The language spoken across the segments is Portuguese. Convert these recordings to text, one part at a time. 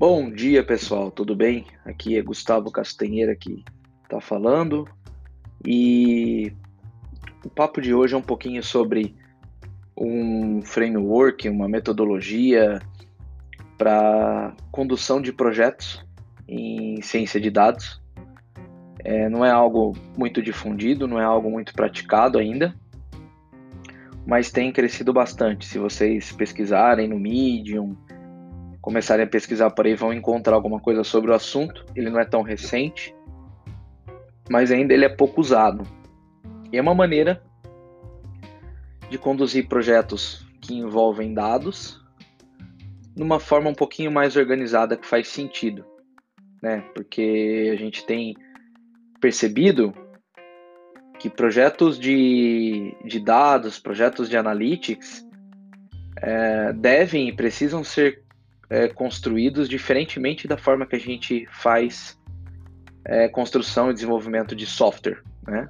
Bom dia, pessoal, tudo bem? Aqui é Gustavo Castanheira que está falando e o papo de hoje é um pouquinho sobre um framework, uma metodologia para condução de projetos em ciência de dados. É, não é algo muito difundido, não é algo muito praticado ainda, mas tem crescido bastante. Se vocês pesquisarem no Medium, começarem a pesquisar por aí, vão encontrar alguma coisa sobre o assunto. Ele não é tão recente, mas ainda ele é pouco usado. E é uma maneira de conduzir projetos que envolvem dados numa forma um pouquinho mais organizada que faz sentido, né? Porque a gente tem percebido que projetos de, de dados, projetos de analytics, é, devem e precisam ser é, construídos diferentemente da forma que a gente faz é, construção e desenvolvimento de software. Né?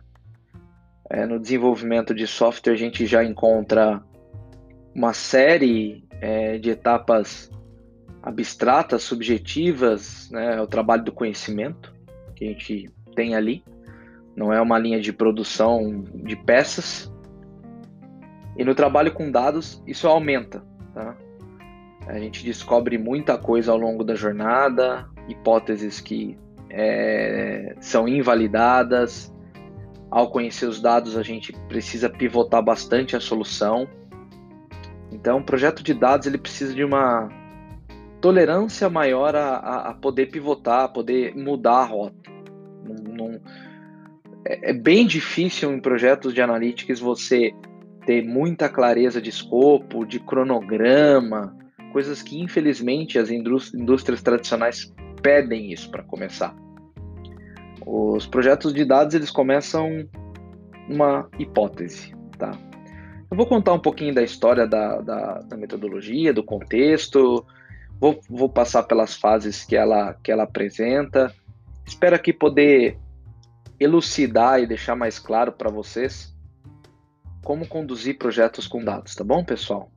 É, no desenvolvimento de software, a gente já encontra uma série é, de etapas abstratas, subjetivas, né? o trabalho do conhecimento que a gente tem ali não é uma linha de produção de peças. E no trabalho com dados, isso aumenta. Tá? A gente descobre muita coisa ao longo da jornada, hipóteses que é, são invalidadas. Ao conhecer os dados, a gente precisa pivotar bastante a solução. Então, o projeto de dados ele precisa de uma tolerância maior a, a, a poder pivotar, a poder mudar a rota. É, é bem difícil em projetos de analytics você ter muita clareza de escopo, de cronograma, coisas que infelizmente as indústrias tradicionais pedem isso para começar. Os projetos de dados eles começam uma hipótese, tá? Eu vou contar um pouquinho da história da, da, da metodologia, do contexto, vou, vou passar pelas fases que ela, que ela apresenta. Espero aqui poder elucidar e deixar mais claro para vocês como conduzir projetos com dados, tá bom, pessoal?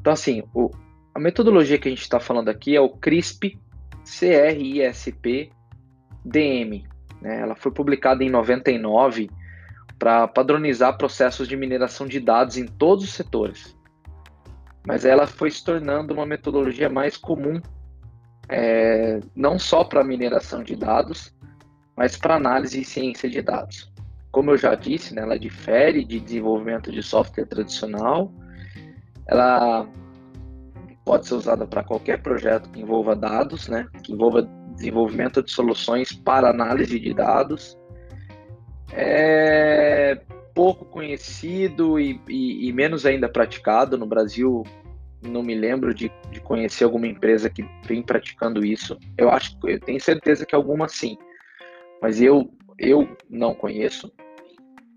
Então, assim, o, a metodologia que a gente está falando aqui é o CRISP, C-R-I-S-P, DM. Né? Ela foi publicada em 99 para padronizar processos de mineração de dados em todos os setores. Mas ela foi se tornando uma metodologia mais comum, é, não só para mineração de dados, mas para análise e ciência de dados. Como eu já disse, né, ela difere de desenvolvimento de software tradicional, ela pode ser usada para qualquer projeto que envolva dados, né, que envolva desenvolvimento de soluções para análise de dados. É pouco conhecido e, e, e menos ainda praticado no Brasil. Não me lembro de, de conhecer alguma empresa que vem praticando isso. Eu acho, eu tenho certeza que alguma sim mas eu, eu não conheço.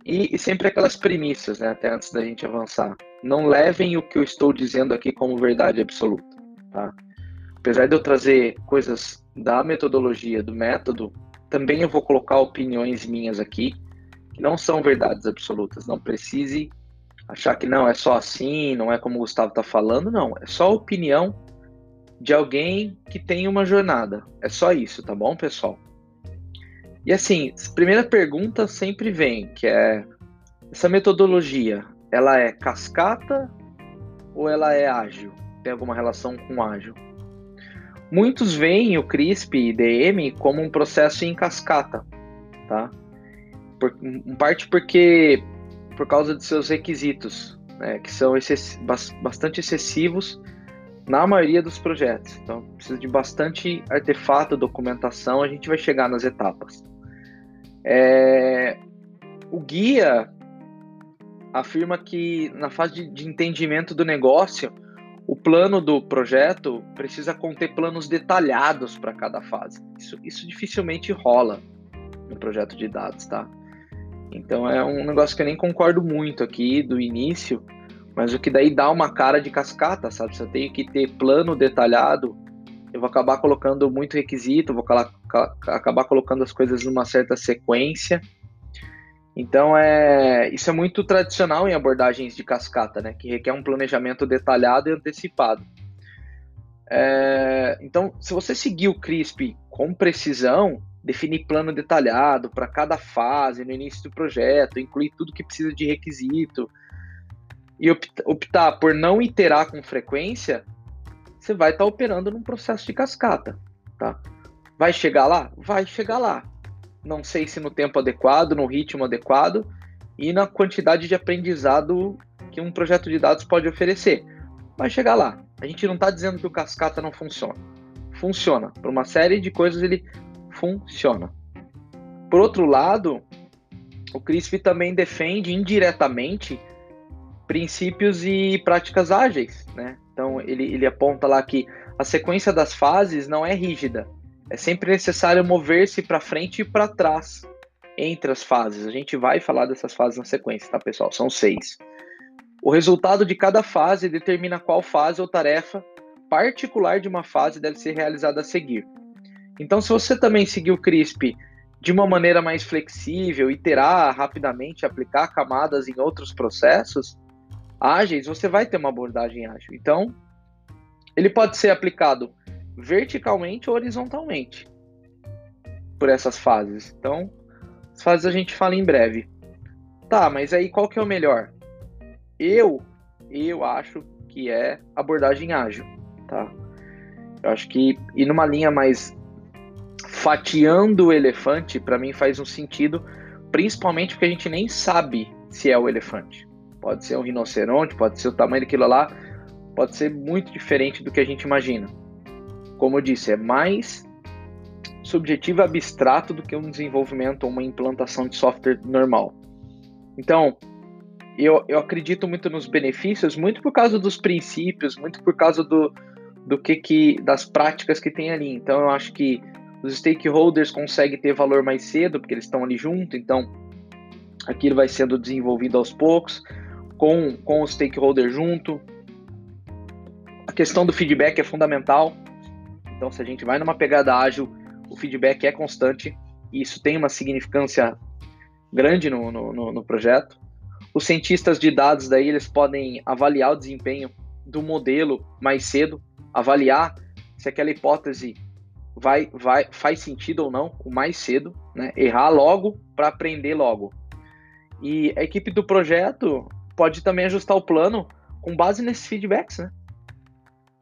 E, e, sempre aquelas premissas, né, até antes da gente avançar. Não levem o que eu estou dizendo aqui como verdade absoluta. Tá? Apesar de eu trazer coisas da metodologia, do método, também eu vou colocar opiniões minhas aqui, que não são verdades absolutas. Não precise achar que não, é só assim, não é como o Gustavo está falando, não. É só opinião de alguém que tem uma jornada. É só isso, tá bom, pessoal? E assim, primeira pergunta sempre vem, que é essa metodologia, ela é cascata ou ela é ágil? Tem alguma relação com ágil? Muitos veem o CRISP e DM como um processo em cascata, tá? Por, em parte porque por causa de seus requisitos, né, que são excess, bastante excessivos na maioria dos projetos. Então, precisa de bastante artefato, documentação, a gente vai chegar nas etapas. É, o guia afirma que na fase de, de entendimento do negócio, o plano do projeto precisa conter planos detalhados para cada fase. Isso, isso dificilmente rola no projeto de dados, tá? Então é um negócio que eu nem concordo muito aqui do início, mas o que daí dá uma cara de cascata, sabe? Se eu tenho que ter plano detalhado eu vou acabar colocando muito requisito, vou acabar colocando as coisas numa certa sequência. Então, é, isso é muito tradicional em abordagens de cascata, né, que requer um planejamento detalhado e antecipado. É, então, se você seguir o CRISP com precisão, definir plano detalhado para cada fase no início do projeto, incluir tudo que precisa de requisito e optar por não iterar com frequência, você vai estar tá operando num processo de cascata, tá? Vai chegar lá? Vai chegar lá. Não sei se no tempo adequado, no ritmo adequado e na quantidade de aprendizado que um projeto de dados pode oferecer. Vai chegar lá. A gente não está dizendo que o cascata não funciona. Funciona. Por uma série de coisas ele funciona. Por outro lado, o CRISP também defende indiretamente princípios e práticas ágeis, né? Então ele, ele aponta lá que a sequência das fases não é rígida, é sempre necessário mover-se para frente e para trás entre as fases. A gente vai falar dessas fases na sequência, tá, pessoal? São seis. O resultado de cada fase determina qual fase ou tarefa particular de uma fase deve ser realizada a seguir. Então, se você também seguir o CRISP de uma maneira mais flexível, iterar rapidamente, aplicar camadas em outros processos ágeis, você vai ter uma abordagem ágil. Então, ele pode ser aplicado verticalmente ou horizontalmente por essas fases. Então, as fases a gente fala em breve. Tá, mas aí qual que é o melhor? Eu, eu acho que é abordagem ágil, tá? Eu acho que ir numa linha mais fatiando o elefante, para mim faz um sentido, principalmente porque a gente nem sabe se é o elefante. Pode ser um rinoceronte, pode ser o tamanho daquilo lá, pode ser muito diferente do que a gente imagina. Como eu disse, é mais subjetivo e abstrato do que um desenvolvimento ou uma implantação de software normal. Então, eu, eu acredito muito nos benefícios, muito por causa dos princípios, muito por causa do, do que, que das práticas que tem ali. Então, eu acho que os stakeholders conseguem ter valor mais cedo, porque eles estão ali junto, então aquilo vai sendo desenvolvido aos poucos, com, com o stakeholder junto. A questão do feedback é fundamental. Então, se a gente vai numa pegada ágil, o feedback é constante e isso tem uma significância grande no, no, no projeto. Os cientistas de dados daí eles podem avaliar o desempenho do modelo mais cedo, avaliar se aquela hipótese vai, vai faz sentido ou não o mais cedo, né? Errar logo para aprender logo. E a equipe do projeto pode também ajustar o plano com base nesses feedbacks, né?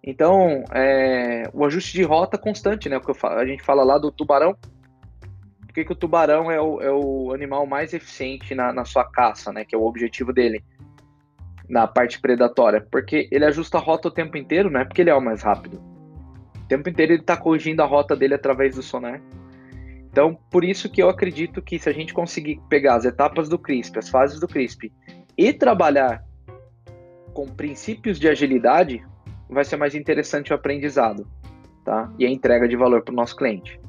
Então, é, o ajuste de rota constante, né? O que a gente fala lá do tubarão. Por que, que o tubarão é o, é o animal mais eficiente na, na sua caça, né? Que é o objetivo dele na parte predatória. Porque ele ajusta a rota o tempo inteiro, não é porque ele é o mais rápido o tempo inteiro ele está corrigindo a rota dele através do sonar. Então, por isso que eu acredito que se a gente conseguir pegar as etapas do CRISP, as fases do CRISP, e trabalhar com princípios de agilidade, vai ser mais interessante o aprendizado, tá? E a entrega de valor para o nosso cliente.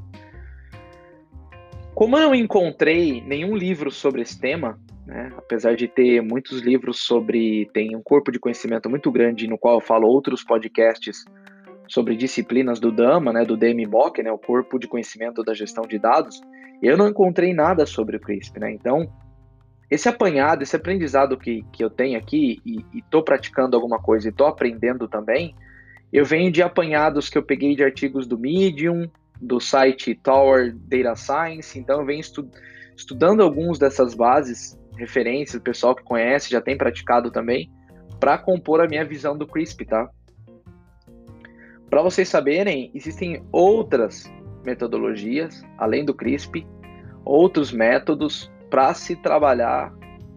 Como eu não encontrei nenhum livro sobre esse tema, né, apesar de ter muitos livros sobre, tem um corpo de conhecimento muito grande no qual eu falo outros podcasts sobre disciplinas do DAMA, né, do DMBOK, né, o Corpo de Conhecimento da Gestão de Dados, eu não encontrei nada sobre o CRISP, né? Então, esse apanhado, esse aprendizado que, que eu tenho aqui e estou praticando alguma coisa e estou aprendendo também, eu venho de apanhados que eu peguei de artigos do Medium, do site Tower Data Science, então eu venho estu estudando alguns dessas bases, referências, o pessoal que conhece, já tem praticado também, para compor a minha visão do CRISP, tá? Para vocês saberem, existem outras metodologias, além do CRISP, outros métodos para se trabalhar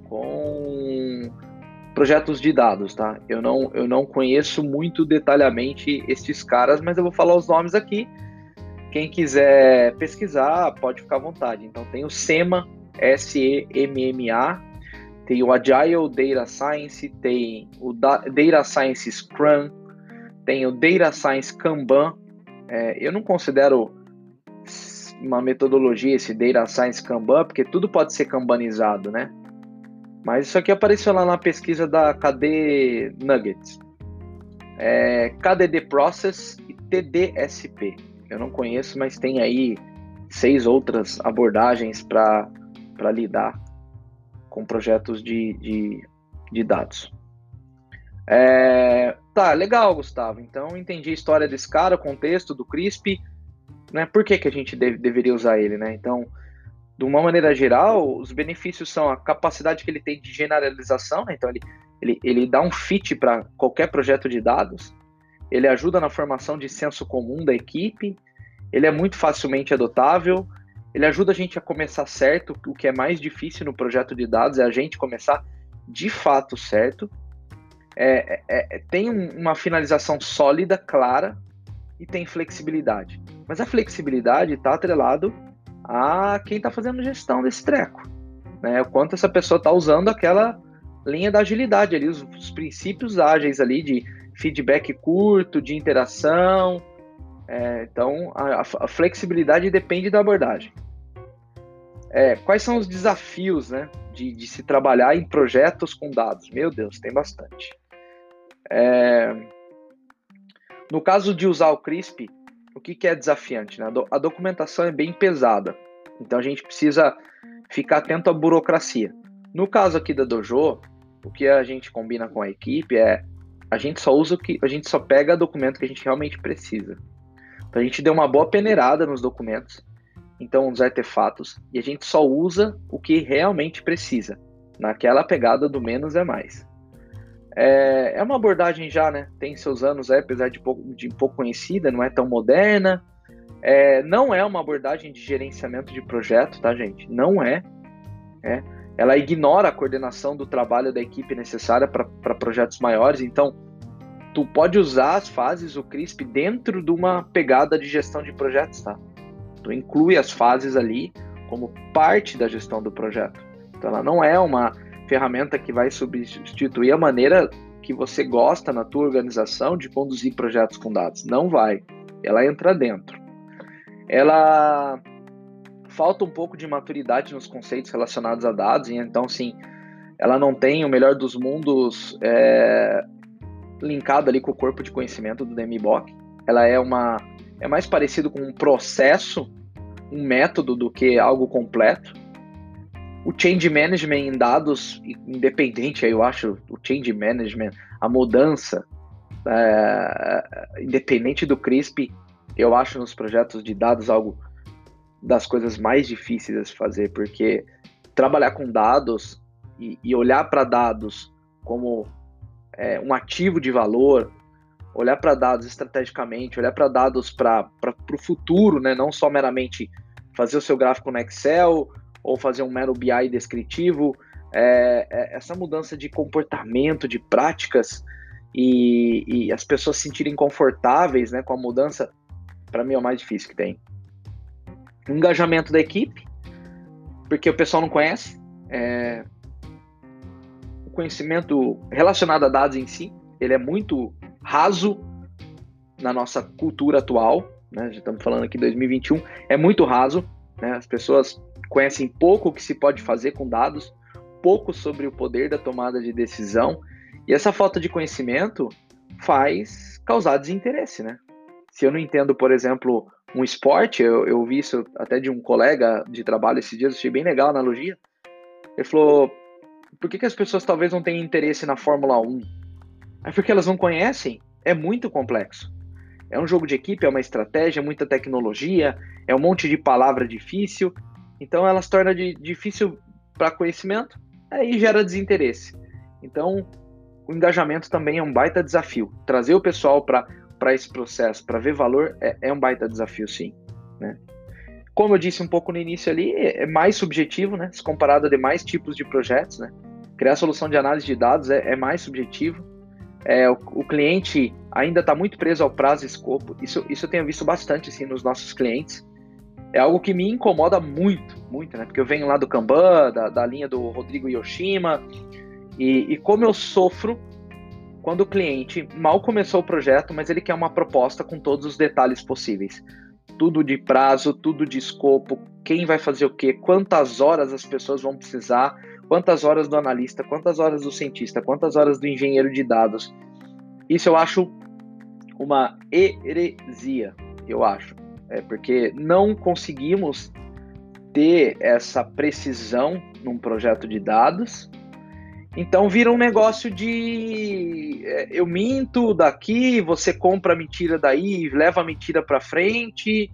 com projetos de dados, tá? Eu não, eu não conheço muito detalhadamente estes caras, mas eu vou falar os nomes aqui. Quem quiser pesquisar, pode ficar à vontade. Então tem o SEMA, S-E-M-M-A, tem o Agile Data Science, tem o Data Science Scrum, tem o Data Science Kanban. É, eu não considero uma metodologia esse Data Science Kanban, porque tudo pode ser kanbanizado, né? Mas isso aqui apareceu lá na pesquisa da KD Nuggets. É, KDD Process e TDSP. Eu não conheço, mas tem aí seis outras abordagens para lidar com projetos de, de, de dados. É, Tá, legal, Gustavo. Então entendi a história desse cara, o contexto do CRISP, né? Por que, que a gente deve, deveria usar ele, né? Então, de uma maneira geral, os benefícios são a capacidade que ele tem de generalização, né? então ele, ele, ele dá um fit para qualquer projeto de dados, ele ajuda na formação de senso comum da equipe, ele é muito facilmente adotável, ele ajuda a gente a começar certo, o que é mais difícil no projeto de dados é a gente começar de fato certo, é, é, é tem uma finalização sólida, clara, e tem flexibilidade. Mas a flexibilidade está atrelado a quem está fazendo gestão desse treco. Né? O quanto essa pessoa está usando aquela linha da agilidade ali, os, os, princípios ágeis ali de feedback curto, de interação. É, então, a, a, flexibilidade depende da abordagem. É, quais são os desafios né, de, de, se trabalhar em projetos com dados? Meu Deus, tem bastante. É, no caso de usar o CRISP, o que, que é desafiante? Né? A documentação é bem pesada, então a gente precisa ficar atento à burocracia. No caso aqui da Dojo, o que a gente combina com a equipe é a gente só usa o que a gente só pega documento que a gente realmente precisa. Então a gente deu uma boa peneirada nos documentos, então nos artefatos, e a gente só usa o que realmente precisa, naquela pegada do menos é mais. É, é uma abordagem já, né? Tem seus anos, é, apesar de pouco, de pouco conhecida, não é tão moderna. É, não é uma abordagem de gerenciamento de projeto, tá, gente? Não é. é. Ela ignora a coordenação do trabalho da equipe necessária para projetos maiores. Então, tu pode usar as fases, o CRISP, dentro de uma pegada de gestão de projetos, tá? Tu inclui as fases ali como parte da gestão do projeto. Então, ela não é uma ferramenta que vai substituir a maneira que você gosta na tua organização de conduzir projetos com dados. Não vai. Ela entra dentro. Ela falta um pouco de maturidade nos conceitos relacionados a dados, e então sim, ela não tem o melhor dos mundos é, linkado ali com o corpo de conhecimento do DMBOK. Ela é uma é mais parecido com um processo, um método do que algo completo o change management em dados independente, eu acho, o change management, a mudança, é, independente do CRISP, eu acho nos projetos de dados algo das coisas mais difíceis a se fazer, porque trabalhar com dados e, e olhar para dados como é, um ativo de valor, olhar para dados estrategicamente, olhar para dados para o futuro, né? não só meramente fazer o seu gráfico no Excel ou fazer um mero BI descritivo. É, é, essa mudança de comportamento, de práticas e, e, as pessoas se sentirem confortáveis né, com a mudança, para mim é o mais difícil que tem. Engajamento da equipe, porque o pessoal não conhece. É, o conhecimento relacionado a dados em si, ele é muito raso na nossa cultura atual, né? Já estamos falando aqui 2021, é muito raso, né? As pessoas conhecem pouco o que se pode fazer com dados, pouco sobre o poder da tomada de decisão, e essa falta de conhecimento faz causar desinteresse, né? Se eu não entendo, por exemplo, um esporte, eu, eu vi isso até de um colega de trabalho esses dias, achei bem legal a analogia. Ele falou: por que, que as pessoas talvez não tenham interesse na Fórmula 1? É porque elas não conhecem, é muito complexo. É um jogo de equipe, é uma estratégia, é muita tecnologia, é um monte de palavra difícil, então ela se torna de, difícil para conhecimento, aí gera desinteresse. Então o engajamento também é um baita desafio. Trazer o pessoal para esse processo, para ver valor, é, é, um baita desafio, sim. Né? Como eu disse um pouco no início ali, é, é mais subjetivo, né? Se comparado a demais tipos de projetos, né? Criar solução de análise de dados é, é mais subjetivo. É, o, o, cliente ainda está muito preso ao prazo e escopo. Isso, isso eu tenho visto bastante assim, nos nossos clientes é algo que me incomoda muito, muito, né? Porque eu venho lá do Kanban, da, da linha do Rodrigo Yoshima, e, e, como eu sofro quando o cliente mal começou o projeto, mas ele quer uma proposta com todos os detalhes possíveis. Tudo de prazo, tudo de escopo, quem vai fazer o quê, quantas horas as pessoas vão precisar, quantas horas do analista, quantas horas do cientista, quantas horas do engenheiro de dados. Isso eu acho uma heresia, eu acho é porque não conseguimos ter essa precisão num projeto de dados Então vira um negócio de é, eu minto daqui, você compra a mentira daí, leva a mentira para frente.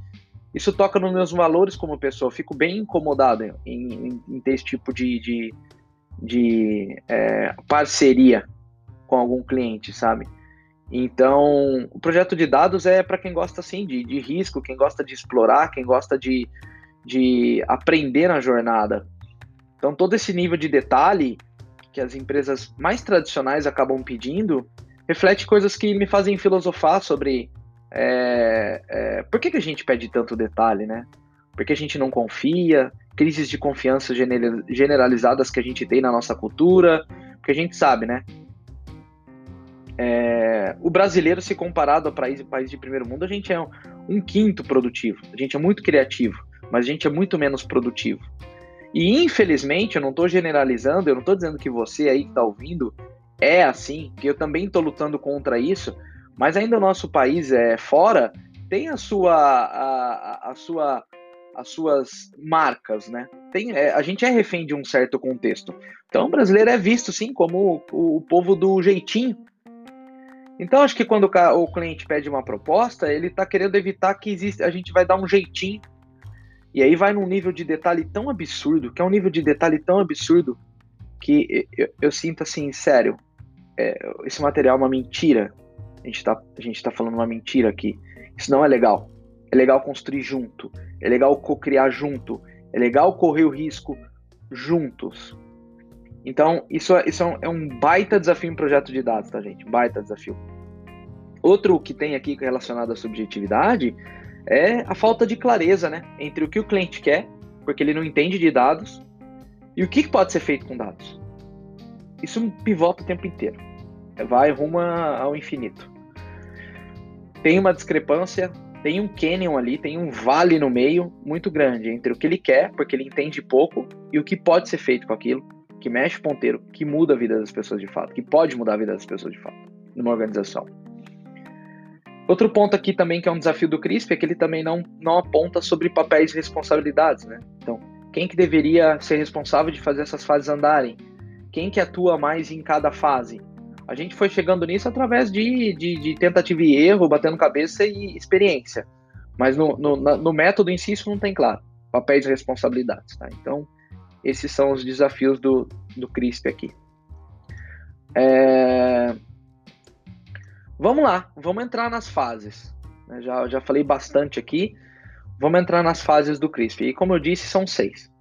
Isso toca nos meus valores como pessoa. Fico bem incomodado em, em, em ter esse tipo de, de, de é, parceria com algum cliente, sabe? Então, o projeto de dados é para quem gosta assim de, de risco, quem gosta de explorar, quem gosta de, de aprender na jornada. Então, todo esse nível de detalhe que as empresas mais tradicionais acabam pedindo reflete coisas que me fazem filosofar sobre é, é, por que, que a gente pede tanto detalhe, né? Por que a gente não confia? Crises de confiança generalizadas que a gente tem na nossa cultura, porque a gente sabe, né? É, o brasileiro, se comparado a país, país de primeiro mundo, a gente é um, um quinto produtivo. A gente é muito criativo, mas a gente é muito menos produtivo. E infelizmente, eu não estou generalizando, eu não estou dizendo que você aí que está ouvindo é assim, que eu também estou lutando contra isso, mas ainda o nosso país é fora tem a sua a, a sua as suas marcas, né? Tem, é, a gente é refém de um certo contexto. Então, o brasileiro é visto, sim, como o, o povo do jeitinho, então, acho que quando o, cliente pede uma proposta, ele está querendo evitar que existe, a gente vai dar um jeitinho. E aí vai num nível de detalhe tão absurdo, que é um nível de detalhe tão absurdo, que eu, eu sinto assim, sério, é, esse material é uma mentira. A gente, está a gente tá falando uma mentira aqui. Isso não é legal. É legal construir junto. É legal co-criar junto. É legal correr o risco juntos. Então, isso, é, isso é, um, é um baita desafio em projeto de dados, tá, gente? Baita desafio. Outro que tem aqui relacionado à subjetividade é a falta de clareza, né? Entre o que o cliente quer, porque ele não entende de dados, e o que pode ser feito com dados. Isso pivota o tempo inteiro. Vai rumo ao infinito. Tem uma discrepância, tem um canyon ali, tem um vale no meio muito grande entre o que ele quer, porque ele entende pouco, e o que pode ser feito com aquilo que mexe o ponteiro, que muda a vida das pessoas de fato, que pode mudar a vida das pessoas de fato, numa organização. Outro ponto aqui também que é um desafio do CRISP é que ele também não, não aponta sobre papéis e responsabilidades, né? Então, quem que deveria ser responsável de fazer essas fases andarem? Quem que atua mais em cada fase? A gente foi chegando nisso através de, de, de tentativa e erro, batendo cabeça e experiência. Mas no, no, no método em si isso não tem claro. Papéis e responsabilidades, tá? Então, esses são os desafios do, do CRISP aqui. É... Vamos lá, vamos entrar nas fases. Já, já falei bastante aqui. Vamos entrar nas fases do CRISP. E como eu disse, são seis.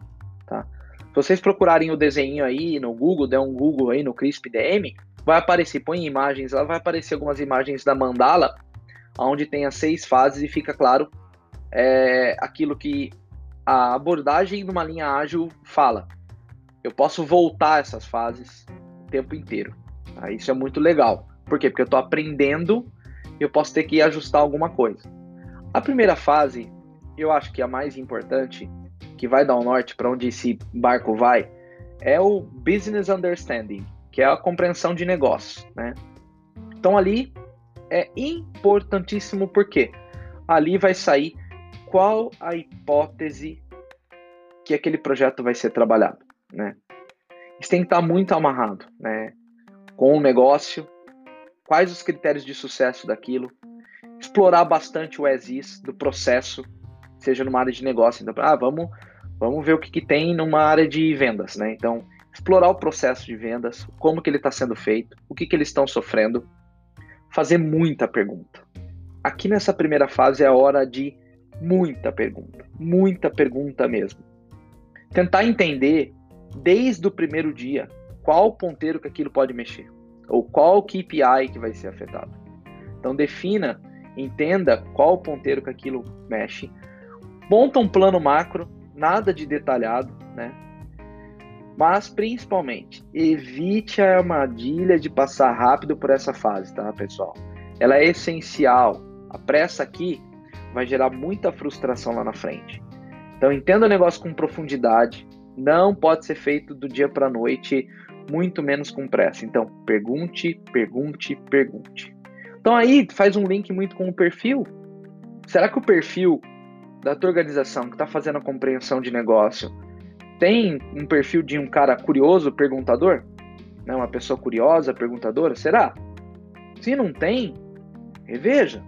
Tá? Se vocês procurarem o desenho aí no Google, der um Google aí no CRISP DM, vai aparecer, põe imagens lá, vai aparecer algumas imagens da mandala, onde tem as seis fases e fica claro é, aquilo que a abordagem numa linha ágil fala. Eu posso voltar essas fases o tempo inteiro. Tá? Isso é muito legal. Por quê? Porque eu estou aprendendo e eu posso ter que ajustar alguma coisa. A primeira fase, eu acho que é a mais importante, que vai dar o um norte para onde esse barco vai, é o business understanding, que é a compreensão de negócio, né? Então ali é importantíssimo porque ali vai sair qual a hipótese que aquele projeto vai ser trabalhado, né? Isso tem que estar muito amarrado, né? Com o negócio, quais os critérios de sucesso daquilo, explorar bastante o ESIS do processo, seja numa área de negócio, então, ah, vamos, vamos ver o que, que tem numa área de vendas, né? Então, explorar o processo de vendas, como que ele está sendo feito, o que, que eles estão sofrendo, fazer muita pergunta. Aqui nessa primeira fase é a hora de Muita pergunta, muita pergunta mesmo. Tentar entender desde o primeiro dia qual ponteiro que aquilo pode mexer, ou qual KPI que vai ser afetado. Então defina, entenda qual ponteiro que aquilo mexe, monta um plano macro, nada de detalhado, né? Mas principalmente, evite a armadilha de passar rápido por essa fase, tá, pessoal? Ela é essencial. A pressa aqui vai gerar muita frustração lá na frente. Então entenda o negócio com profundidade, não pode ser feito do dia para a noite, muito menos com pressa. Então pergunte, pergunte, pergunte. Então aí faz um link muito com o perfil. Será que o perfil da tua organização que está fazendo a compreensão de negócio tem um perfil de um cara curioso, perguntador? Né? Uma pessoa curiosa, perguntadora, será? Se não tem, reveja.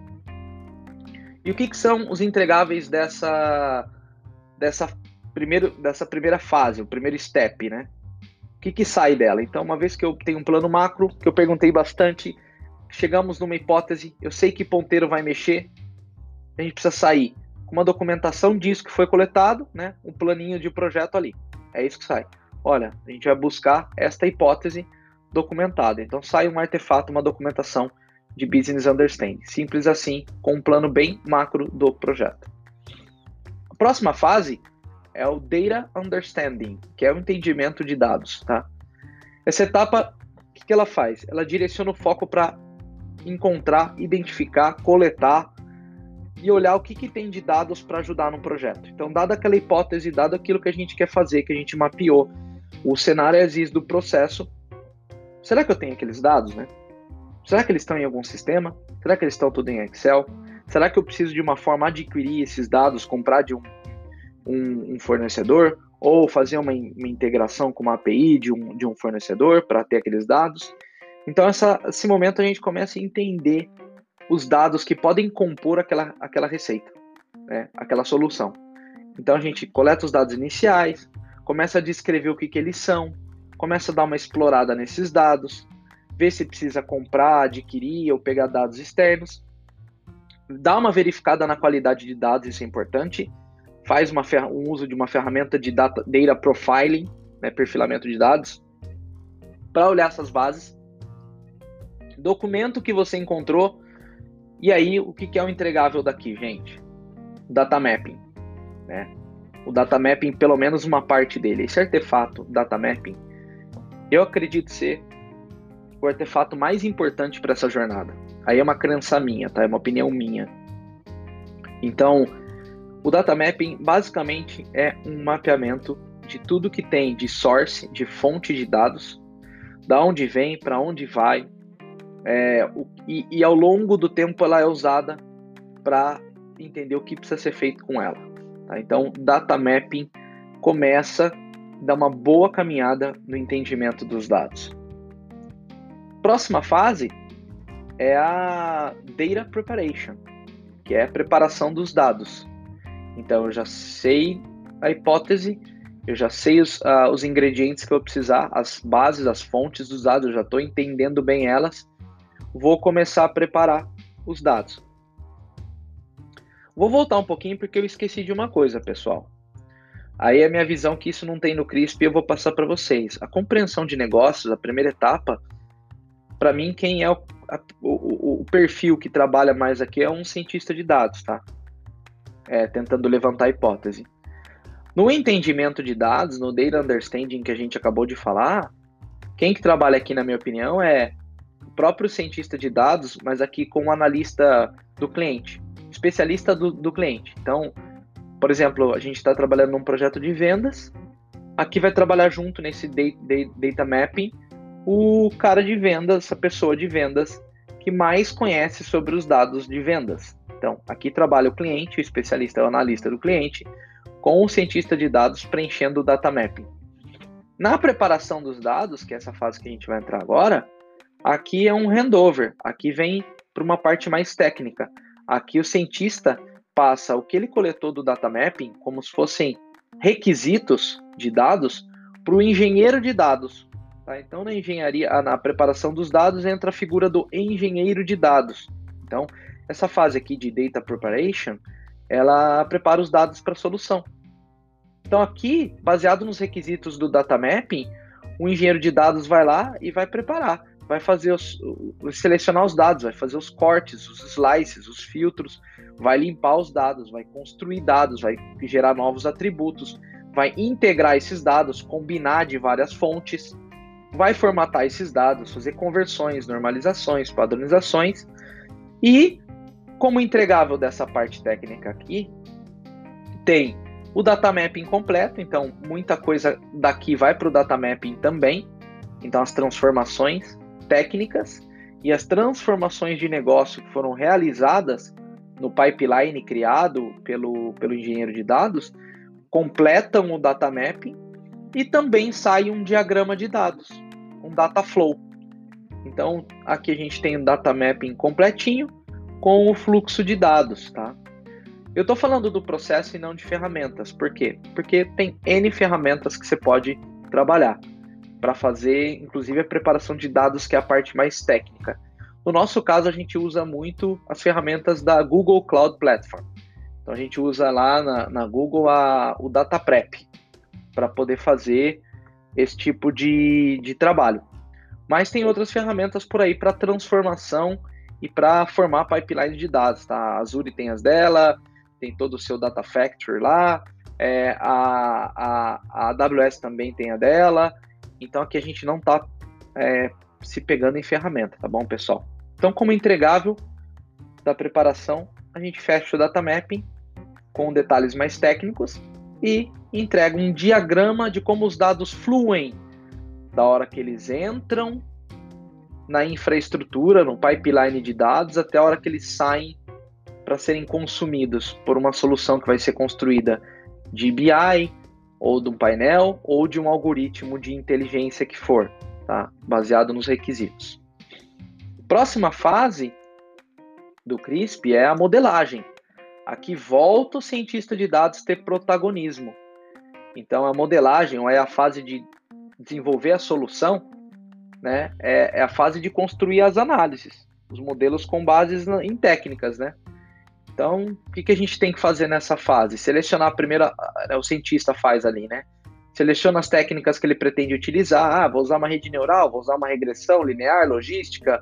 E o que, que são os entregáveis dessa, dessa, primeiro, dessa primeira fase, o primeiro step, né? O que, que sai dela? Então, uma vez que eu tenho um plano macro, que eu perguntei bastante, chegamos numa hipótese, eu sei que ponteiro vai mexer, a gente precisa sair com uma documentação disso que foi coletado, né? Um planinho de projeto ali. É isso que sai. Olha, a gente vai buscar esta hipótese documentada. Então sai um artefato, uma documentação de business understanding. Simples assim, com um plano bem macro do projeto. A próxima fase é o data understanding, que é o entendimento de dados, tá? Essa etapa, o que, ela faz? Ela direciona o foco para encontrar, identificar, coletar e olhar o que, que tem de dados para ajudar no projeto. Então, dada aquela hipótese, dado aquilo que a gente quer fazer, que a gente mapeou, o cenário existe do processo, será que eu tenho aqueles dados, né? Será que eles estão em algum sistema? Será que eles estão tudo em Excel? Será que eu preciso de uma forma adquirir esses dados, comprar de um, um, um fornecedor? Ou fazer uma, uma, integração com uma API de um, de um fornecedor para ter aqueles dados? Então, essa, esse momento a gente começa a entender os dados que podem compor aquela, aquela receita, né? aquela solução. Então a gente coleta os dados iniciais, começa a descrever o que, que eles são, começa a dar uma explorada nesses dados, ver se precisa comprar, adquirir ou pegar dados externos, dá uma verificada na qualidade de dados, isso é importante, faz uma, um uso de uma ferramenta de data, data profiling, né, perfilamento de dados, para olhar essas bases, documento que você encontrou e aí, o que é o entregável daqui, gente? Data mapping. Né? O data mapping, pelo menos uma parte dele, esse artefato data mapping, eu acredito ser o artefato mais importante para essa jornada. Aí é uma crença minha, tá? É uma opinião minha. Então, o data mapping basicamente é um mapeamento de tudo que tem de source, de fonte de dados, da onde vem, para onde vai, é, o, e, e, ao longo do tempo ela é usada para entender o que precisa ser feito com ela. Tá? Então, data mapping começa a dar uma boa caminhada no entendimento dos dados. Próxima fase é a data preparation, que é a preparação dos dados. Então, eu já sei a hipótese, eu já sei os, uh, os ingredientes que eu precisar, as bases, as fontes dos dados, eu já estou entendendo bem elas vou começar a preparar os dados. Vou voltar um pouquinho porque eu esqueci de uma coisa, pessoal. Aí a minha visão que isso não tem no CRISP eu vou passar para vocês. A compreensão de negócios, a primeira etapa, para mim quem é o, a, o, o, perfil que trabalha mais aqui é um cientista de dados, tá? É, tentando levantar a hipótese. No entendimento de dados, no data understanding que a gente acabou de falar, quem que trabalha aqui, na minha opinião, é próprio cientista de dados, mas aqui com o analista do cliente, especialista do, do cliente. Então, por exemplo, a gente está trabalhando num projeto de vendas, aqui vai trabalhar junto nesse data mapping o cara de vendas, a pessoa de vendas que mais conhece sobre os dados de vendas. Então, aqui trabalha o cliente, o especialista, o analista do cliente, com o cientista de dados preenchendo o data mapping. Na preparação dos dados, que é essa fase que a gente vai entrar agora, Aqui é um handover, aqui vem para uma parte mais técnica. Aqui o cientista passa o que ele coletou do data mapping como se fossem requisitos de dados para o engenheiro de dados. Tá? Então, na engenharia, na preparação dos dados, entra a figura do engenheiro de dados. Então, essa fase aqui de data preparation, ela prepara os dados para a solução. Então, aqui, baseado nos requisitos do data mapping, o engenheiro de dados vai lá e vai preparar vai fazer os, selecionar os dados, vai fazer os cortes, os slices, os filtros, vai limpar os dados, vai construir dados, vai gerar novos atributos, vai integrar esses dados, combinar de várias fontes, vai formatar esses dados, fazer conversões, normalizações, padronizações. E como entregável dessa parte técnica aqui, tem o data mapping completo, então muita coisa daqui vai para o data mapping também, então as transformações, técnicas e as transformações de negócio que foram realizadas no pipeline criado pelo, pelo engenheiro de dados completam o data mapping e também sai um diagrama de dados. um data flow. Então, aqui a gente tem um data mapping completinho com o fluxo de dados, tá? Eu estou falando do processo e não de ferramentas. Por quê? Porque tem N ferramentas que você pode trabalhar para fazer, inclusive, a preparação de dados, que é a parte mais técnica. No nosso caso, a gente usa muito as ferramentas da Google Cloud Platform. Então, a gente usa lá na, na Google a, o Data Prep para poder fazer esse tipo de, de trabalho. Mas tem outras ferramentas por aí para transformação e para formar pipeline de dados, tá? A Azure tem as dela, tem todo o seu Data Factory lá, é, a, a, a AWS também tem a dela, então aqui a gente não está é, se pegando em ferramenta, tá bom, pessoal? Então, como entregável da preparação, a gente fecha o data mapping com detalhes mais técnicos e entrega um diagrama de como os dados fluem da hora que eles entram na infraestrutura, no pipeline de dados, até a hora que eles saem para serem consumidos por uma solução que vai ser construída de BI, ou de um painel, ou de um algoritmo de inteligência que for, tá? baseado nos requisitos. Próxima fase do CRISP é a modelagem. Aqui volta o cientista de dados ter protagonismo. Então, a modelagem, ou é a fase de desenvolver a solução, né, é, é a fase de construir as análises, os modelos com bases em técnicas, né? Então, o que, que a gente tem que fazer nessa fase? Selecionar a primeira, o cientista faz ali, né? Seleciona as técnicas que ele pretende utilizar. Ah, vou usar uma rede neural, vou usar uma regressão linear, logística,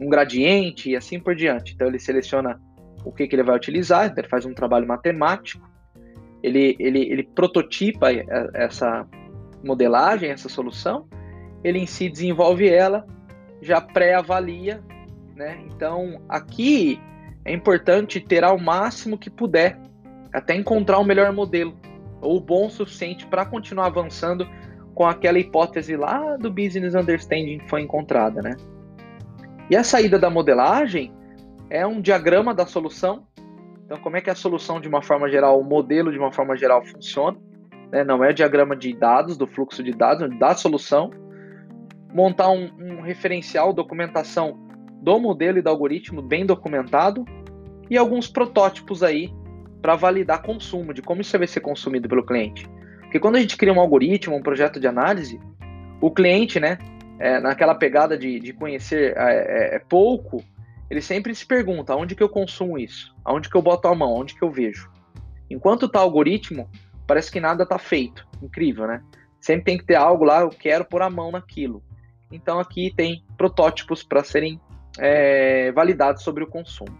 um gradiente e assim por diante. Então, ele seleciona o que, que ele vai utilizar, ele faz um trabalho matemático, ele, ele, ele prototipa essa modelagem, essa solução, ele em si desenvolve ela, já pré-avalia, né? Então, aqui é importante ter ao máximo que puder, até encontrar o melhor modelo, ou bom o suficiente para continuar avançando com aquela hipótese lá do business understanding que foi encontrada, né? E a saída da modelagem é um diagrama da solução. Então, como é que a solução, de uma forma geral, o modelo, de uma forma geral, funciona? Né? Não é diagrama de dados, do fluxo de dados, da solução. Montar um, um referencial, documentação do modelo e do algoritmo bem documentado e alguns protótipos aí para validar consumo, de como isso vai ser consumido pelo cliente. Porque quando a gente cria um algoritmo, um projeto de análise, o cliente, né, é, naquela pegada de, de conhecer é, é, é pouco, ele sempre se pergunta: onde que eu consumo isso? Aonde que eu boto a mão? Onde que eu vejo? Enquanto tá algoritmo, parece que nada tá feito. Incrível, né? Sempre tem que ter algo lá, eu quero pôr a mão naquilo. Então aqui tem protótipos para serem é, validados sobre o consumo.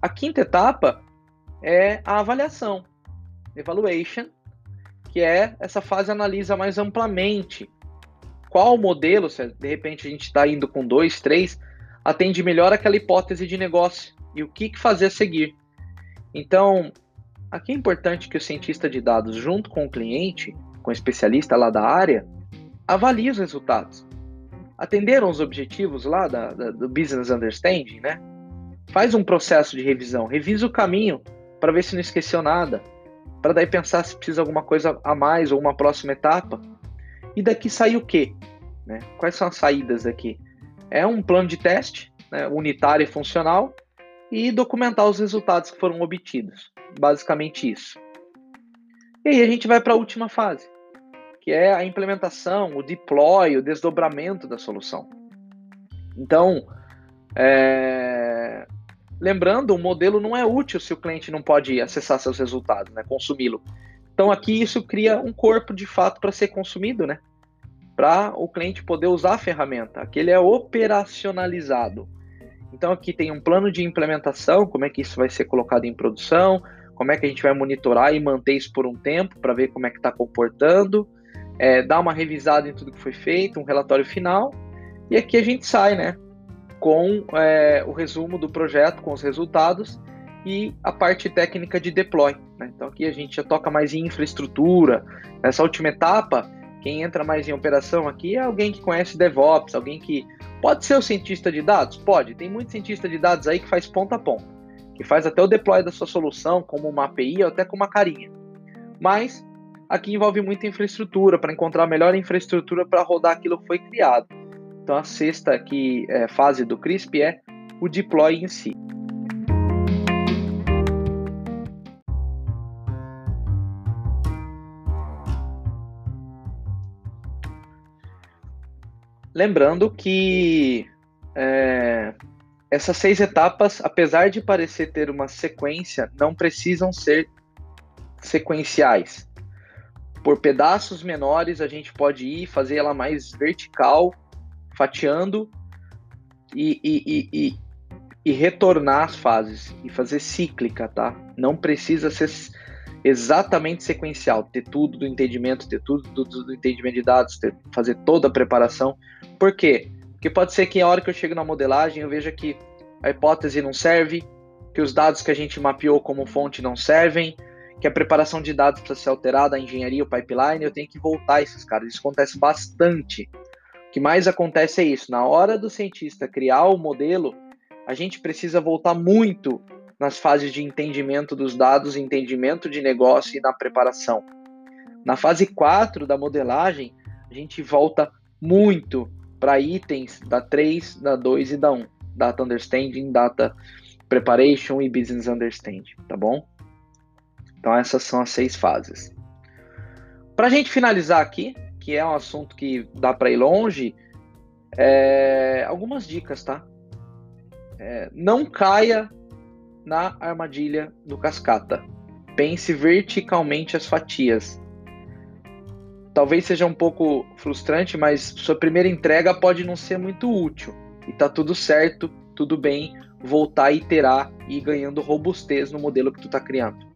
A quinta etapa é a avaliação, evaluation, que é essa fase analisa mais amplamente qual modelo, se de repente a gente está indo com dois, três, atende melhor aquela hipótese de negócio e o que, que fazer a seguir. Então, aqui é importante que o cientista de dados, junto com o cliente, com o especialista lá da área, avalie os resultados. Atenderam os objetivos lá da, da, do Business Understanding, né? Faz um processo de revisão, revisa o caminho para ver se não esqueceu nada, para daí pensar se precisa alguma coisa a mais ou uma próxima etapa. E daqui sai o quê? Né? Quais são as saídas daqui? É um plano de teste, né, unitário e funcional, e documentar os resultados que foram obtidos. Basicamente isso. E aí a gente vai para a última fase, que é a implementação, o deploy, o desdobramento da solução. Então, é... lembrando, o modelo não é útil se o cliente não pode acessar seus resultados, né, consumi-lo. Então aqui isso cria um corpo de fato para ser consumido, né? Para o cliente poder usar a ferramenta. Aqui ele é operacionalizado. Então aqui tem um plano de implementação, como é que isso vai ser colocado em produção, como é que a gente vai monitorar e manter isso por um tempo para ver como é que está comportando, é, dar uma revisada em tudo que foi feito, um relatório final, e aqui a gente sai, né? Com é, o resumo do projeto, com os resultados e a parte técnica de deploy. Né? Então aqui a gente já toca mais em infraestrutura. Nessa última etapa, quem entra mais em operação aqui é alguém que conhece DevOps, alguém que pode ser o cientista de dados? Pode. Tem muito cientista de dados aí que faz ponta a ponta, que faz até o deploy da sua solução como uma API ou até com uma carinha. Mas aqui envolve muita infraestrutura, para encontrar a melhor infraestrutura para rodar aquilo que foi criado. Então a sexta aqui, é, fase do CRISP é o deploy em si. Lembrando que é, essas seis etapas, apesar de parecer ter uma sequência, não precisam ser sequenciais. Por pedaços menores, a gente pode ir fazer ela mais vertical, fatiando e, e, e, e, e retornar as fases e fazer cíclica, tá? Não precisa ser exatamente sequencial, ter tudo do entendimento, ter tudo do, do entendimento de dados, ter, fazer toda a preparação. Por quê? Porque pode ser que a hora que eu chego na modelagem eu veja que a hipótese não serve, que os dados que a gente mapeou como fonte não servem, que a preparação de dados precisa ser alterada, a engenharia, o pipeline, eu tenho que voltar esses caras. Isso acontece bastante. O que mais acontece é isso. Na hora do cientista criar o modelo, a gente precisa voltar muito nas fases de entendimento dos dados, entendimento de negócio e na preparação. Na fase 4 da modelagem, a gente volta muito para itens da 3, da 2 e da 1. Data Understanding, Data Preparation e Business Understanding, tá bom? Então essas são as seis fases. Para a gente finalizar aqui, que é um assunto que dá para ir longe, é... algumas dicas, tá? É... não caia na armadilha do cascata. Pense verticalmente as fatias talvez seja um pouco frustrante, mas sua primeira entrega pode não ser muito útil. E tá tudo certo, tudo bem, voltar a iterar e ir ganhando robustez no modelo que tu tá criando.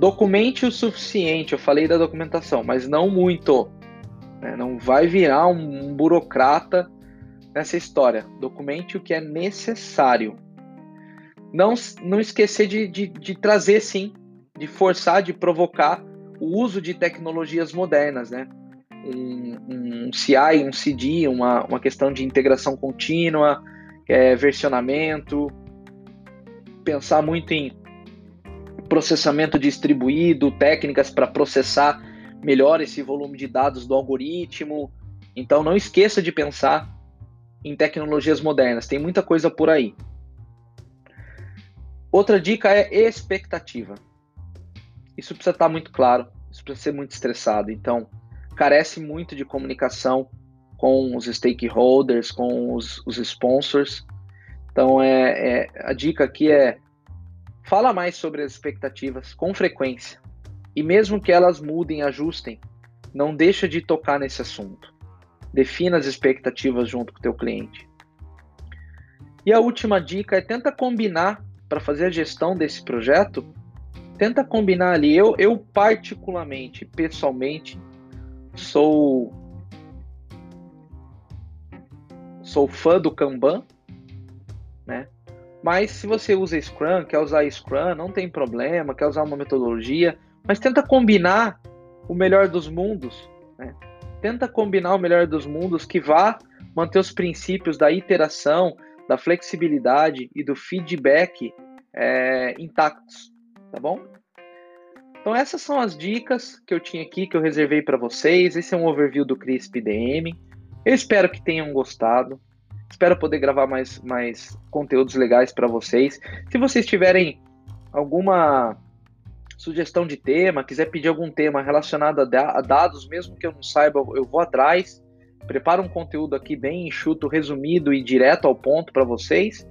Documente o suficiente, eu falei da documentação, mas não muito. Né? Não vai virar um, burocrata nessa história. Documente o que é necessário. Não, não esquecer de, de, de trazer, sim, de forçar, de provocar o uso de tecnologias modernas, né? Um, um CI, um CD, uma, uma questão de integração contínua, é, versionamento, pensar muito em processamento distribuído, técnicas para processar melhor esse volume de dados do algoritmo. Então, não esqueça de pensar em tecnologias modernas, tem muita coisa por aí. Outra dica é expectativa. Isso precisa estar muito claro, isso precisa ser muito estressado. Então, carece muito de comunicação com os stakeholders, com os, os sponsors. Então, é, é, a dica aqui é fala mais sobre as expectativas com frequência. E mesmo que elas mudem, ajustem, não deixa de tocar nesse assunto. Defina as expectativas junto com o teu cliente. E a última dica é tenta combinar para fazer a gestão desse projeto tenta combinar ali. Eu, eu particularmente, pessoalmente, sou sou fã do Kanban, né? Mas se você usa Scrum, quer usar Scrum, não tem problema, quer usar uma metodologia, mas tenta combinar o melhor dos mundos, né? Tenta combinar o melhor dos mundos que vá manter os princípios da iteração, da flexibilidade e do feedback é, intactos tá bom? Então essas são as dicas que eu tinha aqui, que eu reservei para vocês. Esse é um overview do CRISP DM. Eu espero que tenham gostado. Espero poder gravar mais, mais conteúdos legais para vocês. Se vocês tiverem alguma sugestão de tema, quiser pedir algum tema relacionado a, dados, mesmo que eu não saiba, eu vou atrás. Preparo um conteúdo aqui bem enxuto, resumido e direto ao ponto para vocês.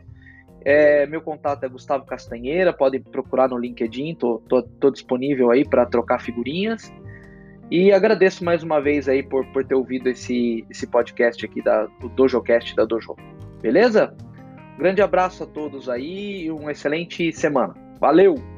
É, meu contato é Gustavo Castanheira, podem procurar no LinkedIn, tô, tô, tô disponível aí para trocar figurinhas. E agradeço mais uma vez aí por, por ter ouvido esse, esse podcast aqui da, do DojoCast da Dojo. Beleza? grande abraço a todos aí e uma excelente semana. Valeu!